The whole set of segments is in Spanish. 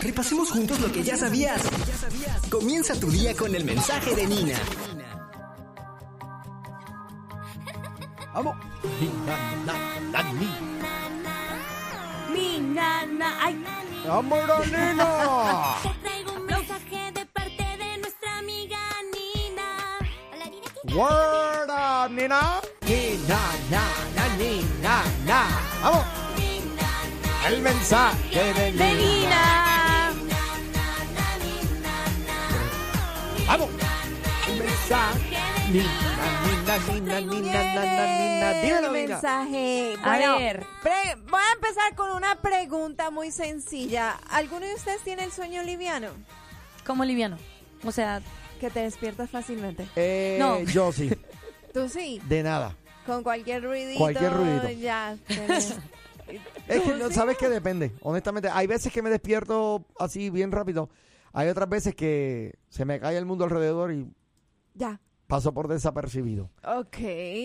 Repasemos juntos lo que ya sabías. Comienza tu día con el mensaje de Nina. Vamos. Mi nana. Ay, ¡Vámonos, Nina! Te traigo un mensaje de parte de nuestra amiga Nina. Hola, Nina. ¿qué Word up, Nina. Nina, na, na, Nina, na. Vamos. El mensaje de de Nina. Mensaje. A ver. voy a empezar con una pregunta muy sencilla. ¿Alguno de ustedes tiene el sueño liviano? Como liviano. O sea, Que te despiertas fácilmente. Eh, No. Yo sí. Tú sí, De nada. con cualquier ruidito. Cualquier ruidito. Ya. Es que ¿Tú no sabes que depende. Honestamente, hay veces que me despierto así bien rápido. Hay otras veces que se me cae el mundo alrededor y Ya. Paso por desapercibido. Ok.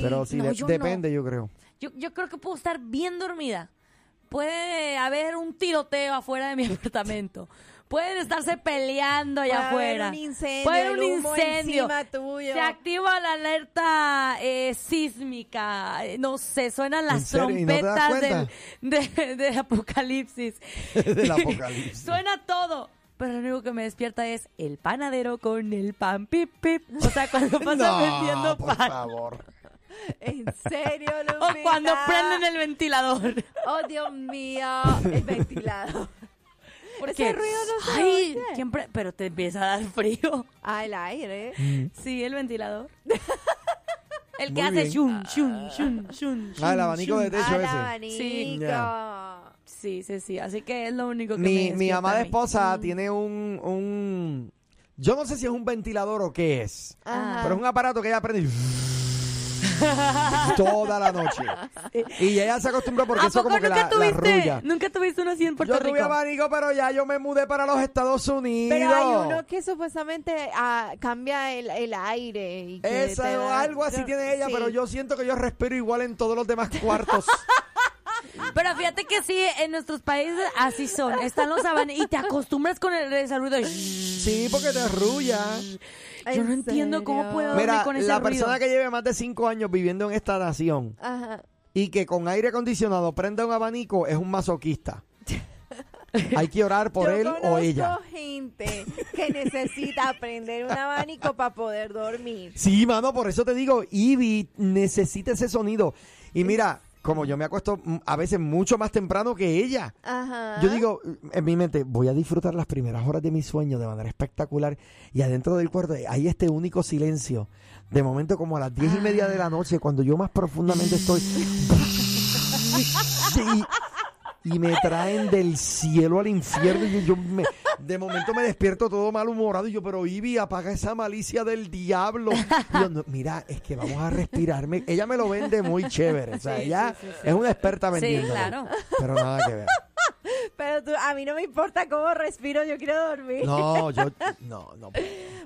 Pero sí, no, de- yo depende, yo creo. yo, yo creo que puedo estar bien dormida. Puede haber un tiroteo afuera de mi apartamento. Pueden estarse peleando allá Puede haber afuera. un incendio, Puede haber el un humo incendio. encima tuyo. Se activa la alerta eh, sísmica. eh, No sé, suenan las trompetas del, de, de apocalipsis. Del apocalipsis. Suena todo. Pero lo único que me despierta es el panadero con el pan pip pip. O sea, cuando pasa vendiendo no, por pan. favor. ¿En serio, O cuando prenden el ventilador. Oh, Dios mío. El ventilador. Porque, Ese ruido no se ay, oye. ¿quién pre- pero te empieza a dar frío. Ah, el aire. Sí, el ventilador. El que Muy hace bien. shun, shun, shun, shun, Ah, el shun, abanico de shun. techo Al ese. abanico. Sí. Sí, sí, sí. Así que es lo único que me Mi, mi despierta amada mí. esposa tiene un, un... Yo no sé si es un ventilador o qué es. Ajá. Pero es un aparato que ella prende y- toda la noche. Y ella se acostumbra porque ¿A eso poco como que nunca la, la tuviste, nunca tuviste uno así en Puerto Yo tuve Rico? abanico, pero ya yo me mudé para los Estados Unidos. Pero hay uno que supuestamente ah, cambia el, el aire. Y que Esa te o da- algo así yo- tiene ella, sí. pero yo siento que yo respiro igual en todos los demás cuartos. Pero fíjate que sí, en nuestros países así son. Están los abanicos y te acostumbras con el, ese ruido. sí, porque te arrulla. Yo no ¿En entiendo cómo puedo dormir Mira, con ese la ruido. persona que lleve más de cinco años viviendo en esta nación Ajá. y que con aire acondicionado prenda un abanico es un masoquista. Hay que orar por Yo él o ella. gente que necesita aprender un abanico para poder dormir. Sí, mano, por eso te digo, Ivy necesita ese sonido. Y mira, como yo me acuesto mm, a veces mucho más temprano que ella. Ajá. Yo digo, en mi mente, voy a disfrutar las primeras horas de mi sueño de manera espectacular y adentro del cuarto hay este único silencio. De momento, como a las diez y media de la noche, cuando yo más profundamente estoy... Y me traen del cielo al infierno y yo, yo me, de momento me despierto todo malhumorado y yo, pero Ivy, apaga esa malicia del diablo. Y yo, "No, mira, es que vamos a respirarme. Ella me lo vende muy chévere, o sea, Sí, ella sí, sí, sí. es una experta Sí, vendiendo. claro. Pero nada que ver. Pero tú, a mí no me importa cómo respiro, yo quiero dormir. No, yo no, no.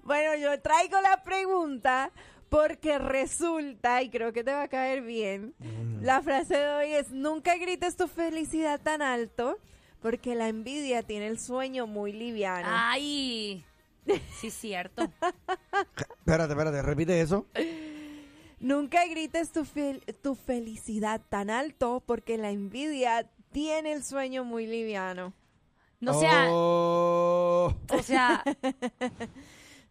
Bueno, yo traigo la pregunta porque resulta, y creo que te va a caer bien, Mm. La frase de hoy es, nunca grites tu felicidad tan alto porque la envidia tiene el sueño muy liviano. Ay, sí, cierto. Espérate, espérate, repite eso. Nunca grites tu, fel- tu felicidad tan alto porque la envidia tiene el sueño muy liviano. No sea, Oh. o sea,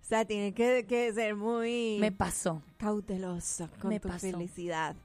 O sea, tiene que, que ser muy me pasó. cauteloso con Me tu pasó. felicidad.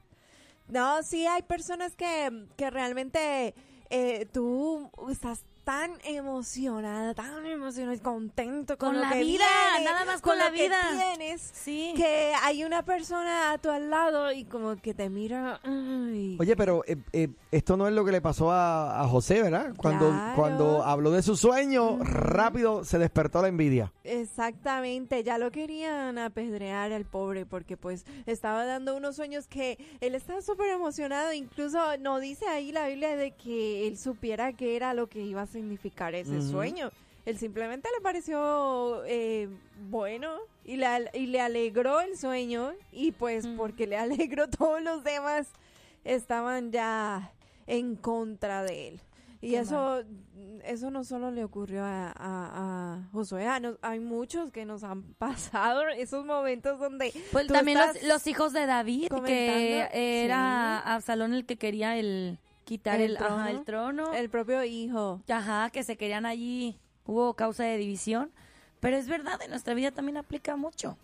No, sí hay personas que, que realmente eh, tú estás tan emocionada, tan emocionada, y contento con, Con lo la que vida, viene, nada más con la lo que vida. tienes, Sí. que hay una persona a tu al lado y como que te mira, ay, Oye, pero eh, eh, esto no es lo que le pasó a, a José, ¿verdad? Cuando, Claro. cuando habló de su sueño, rápido se despertó la envidia. Exactamente, ya lo querían apedrear al pobre porque pues estaba dando unos sueños que él estaba súper emocionado, incluso no dice ahí la Biblia de que él supiera qué era lo que iba a significar ese sueño. Él simplemente le pareció eh, bueno y le, al- y le alegró el sueño y pues porque le alegró todos los demás estaban ya en contra de él. Y Qué eso, eso no solo le ocurrió a, a, a Josué, a nos- hay muchos que nos han pasado esos momentos donde Pues también los, hijos de David, que era Absalón el que quería el quitar El el, ajá, trono. el trono. el propio hijo. Ajá, que se querían allí, hubo causa de división. Pero es verdad, en nuestra vida también aplica mucho.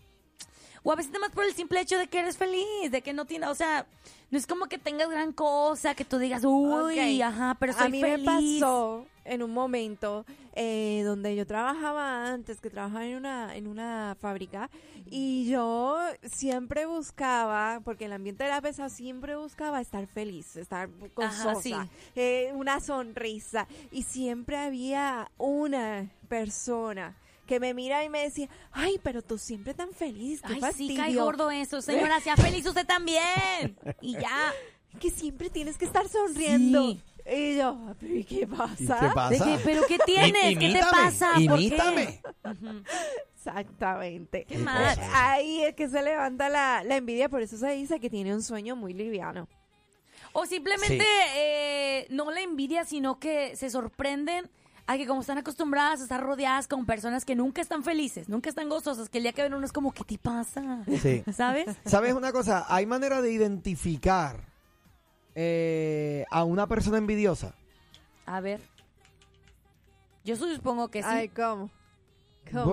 O a veces nada más por el simple hecho de que eres feliz, de que no tiene, o sea, no es como que tengas gran cosa, que tú digas, uy, ajá, pero soy a mí feliz. me pasó en un momento eh, donde yo trabajaba antes, que trabajaba en una, en una fábrica, y yo siempre buscaba, porque el ambiente era pesado, siempre buscaba estar feliz, estar sí. eh, una sonrisa, y siempre había una persona que me mira y me decía, ay, pero tú siempre tan feliz, qué Ay, sí, fastidio, cae gordo eso, señora, sea feliz usted también. Y ya. que siempre tienes que estar sonriendo. Sí. Y yo, "¿Pero ¿y qué pasa? ¿Y qué pasa? De que, ¿Pero qué tienes? ¿Qué te pasa? ¿Por qué? Imítame. Exactamente. Qué mal. Eh, Ahí es que se levanta la, la envidia, por eso se dice que tiene un sueño muy liviano. O simplemente Sí. eh, no la envidia, sino que se sorprenden a que como están acostumbradas a estar rodeadas con personas que nunca están felices, nunca están gozosas, que el día que ven uno es como, ¿qué te pasa? Sí. ¿Sabes? ¿Sabes una cosa? Hay manera de identificar eh, a una persona envidiosa. A ver. Yo supongo que sí. Ay, ¿cómo?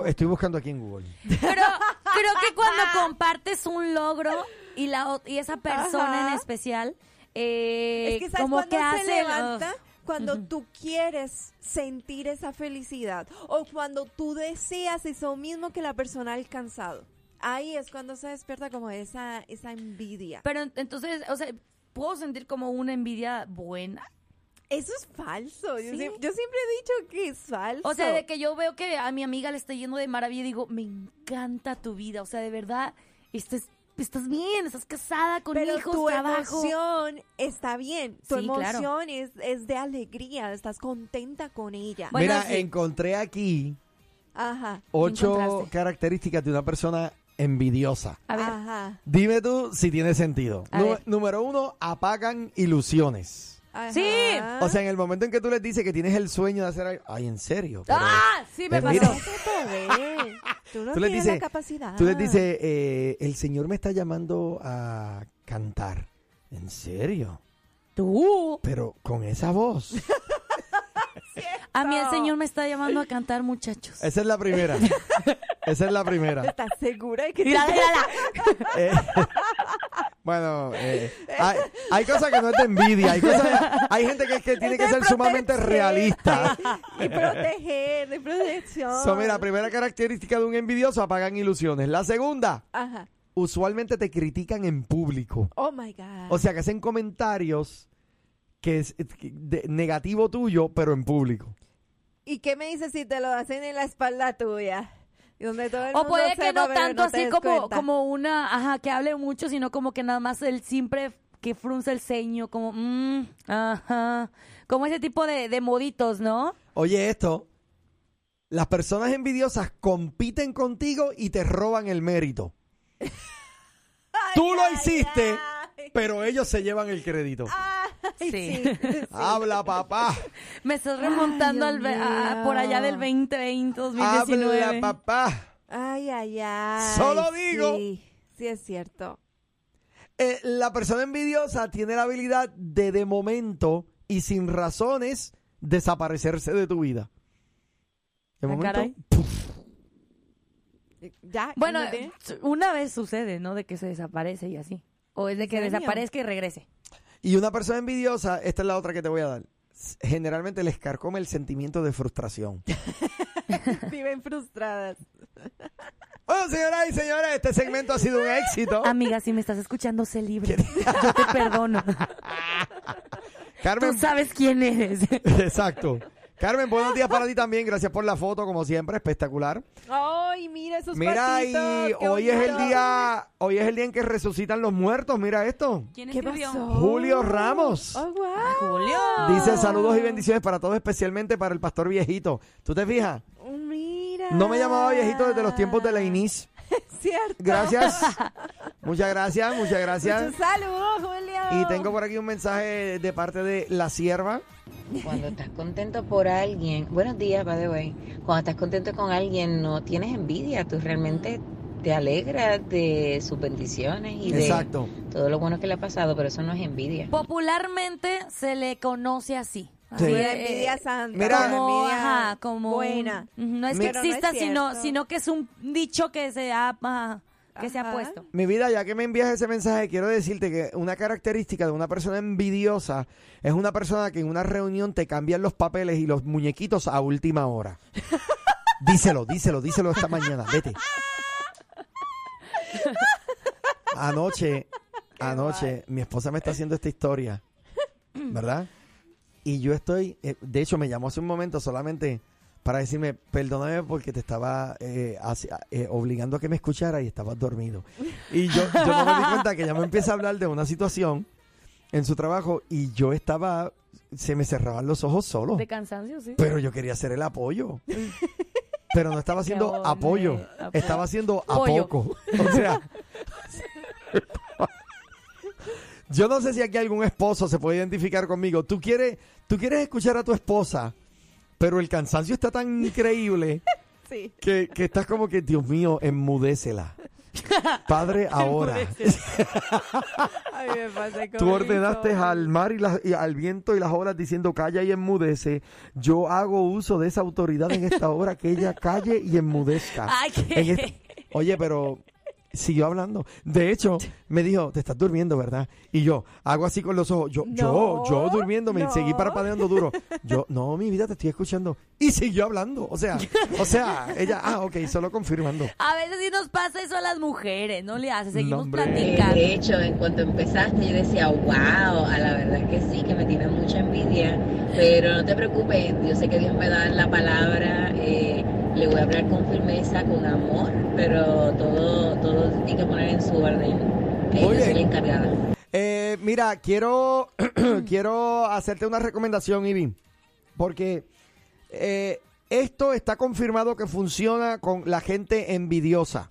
Estoy buscando aquí en Google. Pero creo que cuando compartes un logro y la y esa persona Ajá. en especial, eh, es que ¿sabes como cuando que se hace... levanta? Cuando tú quieres sentir esa felicidad o cuando tú deseas eso mismo que la persona ha alcanzado. Ahí es cuando se despierta como esa, esa envidia. Pero ent- entonces, o sea, puedo sentir como una envidia buena. Eso es falso. Yo, siempre he dicho que es falso. O sea, de que yo veo que a mi amiga le está yendo de maravilla y digo, me encanta tu vida. O sea, de verdad, estás, estás bien, estás casada con Pero hijos, tu trabajo. emoción está bien. Tu Sí, claro. emoción es, es de alegría. Estás contenta con ella. Bueno, Mira, sí. encontré aquí Ajá. ocho características de una persona envidiosa. A ver, Ajá. Dime tú si tiene sentido. A Nu- ver. número uno, apagan ilusiones. ajá. Sí. O sea, en el momento en que tú les dices que tienes el sueño de hacer algo, ay, en serio. Pero ¡Ah! Sí, me Eh, pasó. mira. Tú no Tú les tienes dices- la capacidad. tú les dices, eh, el Señor me está llamando a cantar. ¿En serio? Tú. Pero con esa voz. A mí el Señor me está llamando a cantar, muchachos. Esa es la primera. Esa es la primera. ¿Estás segura de que te- Mírala, mírala. Eh, bueno, eh, hay, hay cosas que no es de envidia. Hay, cosas, hay gente que, tiene Es que ser sumamente realista. Y proteger, de protección. So, mira, primera característica de un envidioso, apagan ilusiones. La segunda, Ajá. usualmente te critican en público. Oh my God. O sea, que hacen comentarios que es que- de- negativo tuyo, pero en público. ¿Y qué me dices si te lo hacen en la espalda tuya? Donde todo el O mundo puede que sepa, no pero tanto te así des como, cuenta. como una, ajá, que hable mucho, sino como que nada más el siempre que frunce el ceño, como, mm, ajá, como ese tipo de, de moditos, ¿no? Oye, esto, las personas envidiosas compiten contigo y te roban el mérito. Tú lo hiciste, ay. pero ellos se llevan el crédito. Ay, Sí. sí, sí. Habla, papá. Me estás remontando Ay, al ve- a- por allá del 2020, 2019. Habla, papá. Ay, ay, ay. Solo digo. Sí, sí es cierto. Eh, la persona envidiosa tiene la habilidad de de momento y sin razones desaparecerse de tu vida. De Ah, momento, caray. ¿Ya? Bueno, una vez sucede, ¿no? De que se desaparece y así. O es de que desaparezca y regrese. Y una persona envidiosa, esta es la otra que te voy a dar. Generalmente les carcome el sentimiento de frustración. Viven frustradas. Bueno, señoras y señores, este segmento ha sido un éxito. Amiga, si me estás escuchando, sé libre. Yo te perdono. Tú Carmen, sabes quién eres. exacto. Carmen, buenos días para ti también. Gracias por la foto, como siempre, espectacular. Ay, mira esos Mira, y hoy es el día, hoy es el día en que resucitan los muertos. Mira esto. ¿Quién ¿Qué escribió? pasó? Julio Ramos. Oh, wow. Julio. Dice saludos y bendiciones para todos, especialmente para el pastor viejito. ¿Tú te fijas? Mira. No me llamaba viejito desde los tiempos de la INIS. Cierto. Gracias. Muchas gracias, muchas gracias. Muchos saludos, Julio. Y tengo por aquí un mensaje de parte de la sierva. Cuando estás contento por alguien, buenos días, by the way. Cuando estás contento con alguien, no tienes envidia, tú realmente te alegras de sus bendiciones y Exacto. de todo lo bueno que le ha pasado, pero eso no es envidia. Popularmente se le conoce así. Sí. Envidia santa. Mira- como, envidia ajá, como buena. un- no es que Pero no es exista, sino, sino que es un dicho que se ha, ajá, que se ha puesto. Mi vida, ya que me envías ese mensaje, quiero decirte que una característica de una persona envidiosa es una persona que en una reunión te cambian los papeles y los muñequitos a última hora. díselo, díselo, díselo esta mañana. Vete. Anoche, anoche, mi esposa me está haciendo esta historia, ¿verdad? Y yo estoy, eh, de hecho, me llamó hace un momento solamente para decirme, perdóname porque te estaba eh, eh, obligando a que me escuchara y estabas dormido. Y yo, yo no me di cuenta que ella me empieza a hablar de una situación en su trabajo y yo estaba, se me cerraban los ojos solo. De cansancio, sí. Pero yo quería hacer el apoyo. Pero no estaba haciendo apoyo, Apoyo. estaba haciendo a poco. O sea, yo no sé si aquí algún esposo se puede identificar conmigo. Tú quieres, tú quieres escuchar a tu esposa, pero el cansancio está tan increíble Sí. que, que estás como que, Dios mío, enmudécela. Padre, ahora. Ay, me pasé Tú ordenaste al mar y, la- y al viento y las olas diciendo calla y enmudece. Yo hago uso de esa autoridad en esta hora que ella calle y enmudezca. Ay. En este- Oye, pero siguió hablando. De hecho, me dijo, te estás durmiendo, ¿verdad? Y yo hago así con los ojos. Yo, yo, No, yo durmiendo, me no. seguí parpadeando duro. Yo, no, mi vida, te estoy escuchando. Y siguió hablando. O sea, o sea, ella, ah, ok, solo confirmando. A veces sí nos pasa eso a las mujeres, no le hace, seguimos platicando. De hecho, en cuanto empezaste, yo decía, wow, a la verdad que sí, que me tiene mucha envidia, pero no te preocupes, yo sé que Dios me da la palabra, eh, le voy a hablar con firmeza, con amor, pero todo, todo tiene que poner en su orden. Eh, yo soy bien. la encargada. Eh, mira, quiero, quiero hacerte una recomendación, Ivy, porque eh, esto está confirmado que funciona con la gente envidiosa.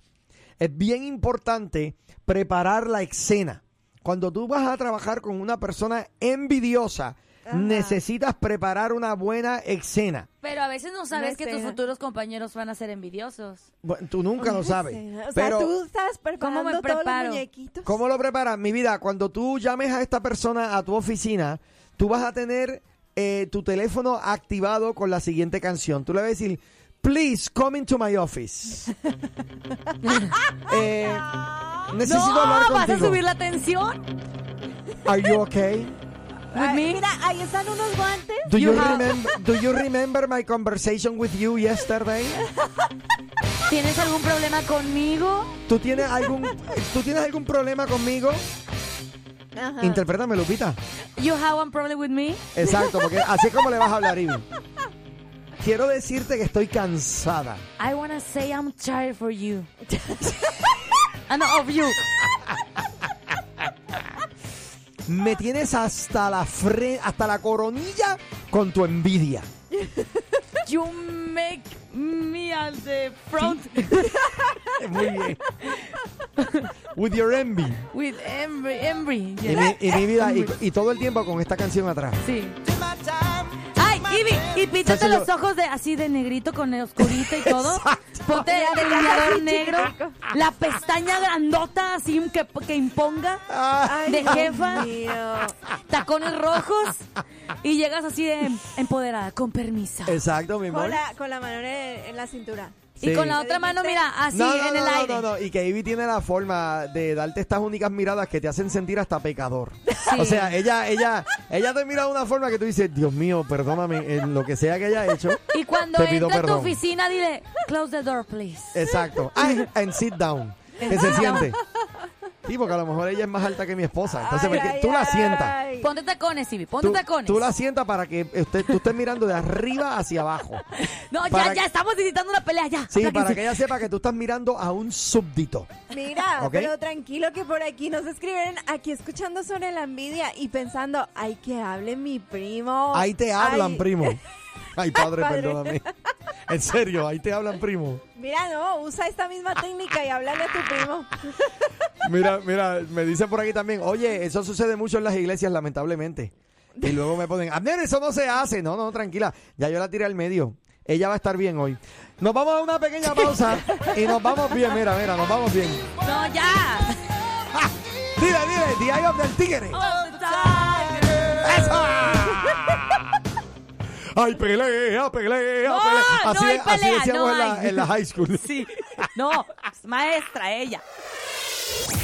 Es bien importante preparar la escena. Cuando tú vas a trabajar con una persona envidiosa, Ajá. necesitas preparar una buena escena. Pero a veces no sabes que tus futuros compañeros van a ser envidiosos. Bueno, tú nunca lo sabes. O pero sea, tú estás preparando me todos preparo? los muñequitos. ¿Cómo lo preparas? Mi vida, cuando tú llames a esta persona a tu oficina, tú vas a tener eh, tu teléfono activado con la siguiente canción. Tú le vas a decir, please come into my office. Eh, necesito no, hablar ¿vas contigo. a subir la tensión? Are you okay? With Ay, me? Mira, ahí están unos guantes. Do You remember, do you remember my conversation with you yesterday? ¿Tienes algún problema conmigo? ¿Tú tienes algún, ¿tú tienes algún problema conmigo? Ajá. Interprétame, Lupita. You have one problem with me? Exacto, porque así es como le vas a hablar, Ivy. Quiero decirte que estoy cansada. I wanna say I'm tired for you. No, of you. Me tienes hasta la fre hasta la coronilla con tu envidia. You make me at the front Muy bien. With your envy. with Embry. Embry. Y mi, y mi vida, y, y todo el tiempo con esta canción atrás. Sí. Ay, Ivy, y píntate Entonces los ojos de así de negrito con el oscurito y todo. Exacto. Ponte Mira, mira, delineador negro, la pestaña grandota así que, que imponga, Ay, de jefa. tacones rojos y llegas así de empoderada, con permiso. exacto, mi amor. Con la, con la mano en, en la cintura. Y con la otra mano, mira, así no, no, en el no, no, aire. no, no, y que Ivy tiene la forma de darte estas únicas miradas que te hacen sentir hasta pecador. Sí. O sea, ella, ella, ella te mira de una forma que tú dices, Dios mío, perdóname en lo que sea que haya hecho. Y cuando Te entra a tu oficina, dile, close the door, please. Exacto. Ay, and sit down. Que se siente. Sí, porque a lo mejor ella es más alta que mi esposa. Entonces, Ay, porque ay, tú la ay. sientas. Ponte tacones, Ivy, ponte Tú, tacones. tú la sientas para que usted, tú estés mirando de arriba hacia abajo. No, ya, para- ya, estamos necesitando una pelea, ya. Sí, para que ella sepa que tú estás mirando a un súbdito. Mira, Ok. pero tranquilo que por aquí nos escriben aquí escuchando sobre la envidia y pensando, ay, que hable mi primo. Ahí te hablan, Ay, primo. Ay, padre, Padre. perdóname. En serio, ahí te hablan, primo. Mira, no, usa esta misma técnica y háblale a tu primo. Mira, mira, me dicen por aquí también, oye, eso sucede mucho en las iglesias, lamentablemente. Y luego me ponen, Abner, eso no se hace. No, no, tranquila, ya yo la tiré al medio. Ella va a estar bien hoy. Nos vamos a una pequeña pausa y nos vamos bien, mira, mira, nos vamos bien. No, ya. ¡Ah! Dile, dile, The Eye of the Tigre. ¡Eso! ¡Ay, pelea, pelea, No, pelea! no Así, hay así pelea, decíamos no en, la, hay. en la high school. Sí. No, es maestra ella.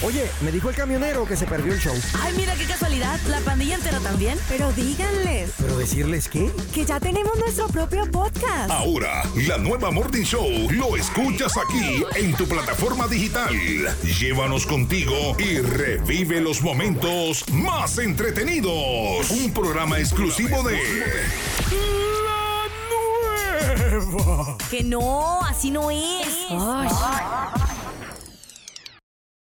Oye, me dijo el camionero que se perdió el show. Ay, mira qué casualidad. La pandilla entera también. Pero díganles ¿Pero decirles qué? que ya tenemos nuestro propio podcast. Ahora, la nueva Morning Show lo escuchas aquí en tu plataforma digital. Llévanos contigo y revive los momentos más entretenidos. Un programa exclusivo de Que no, así no es.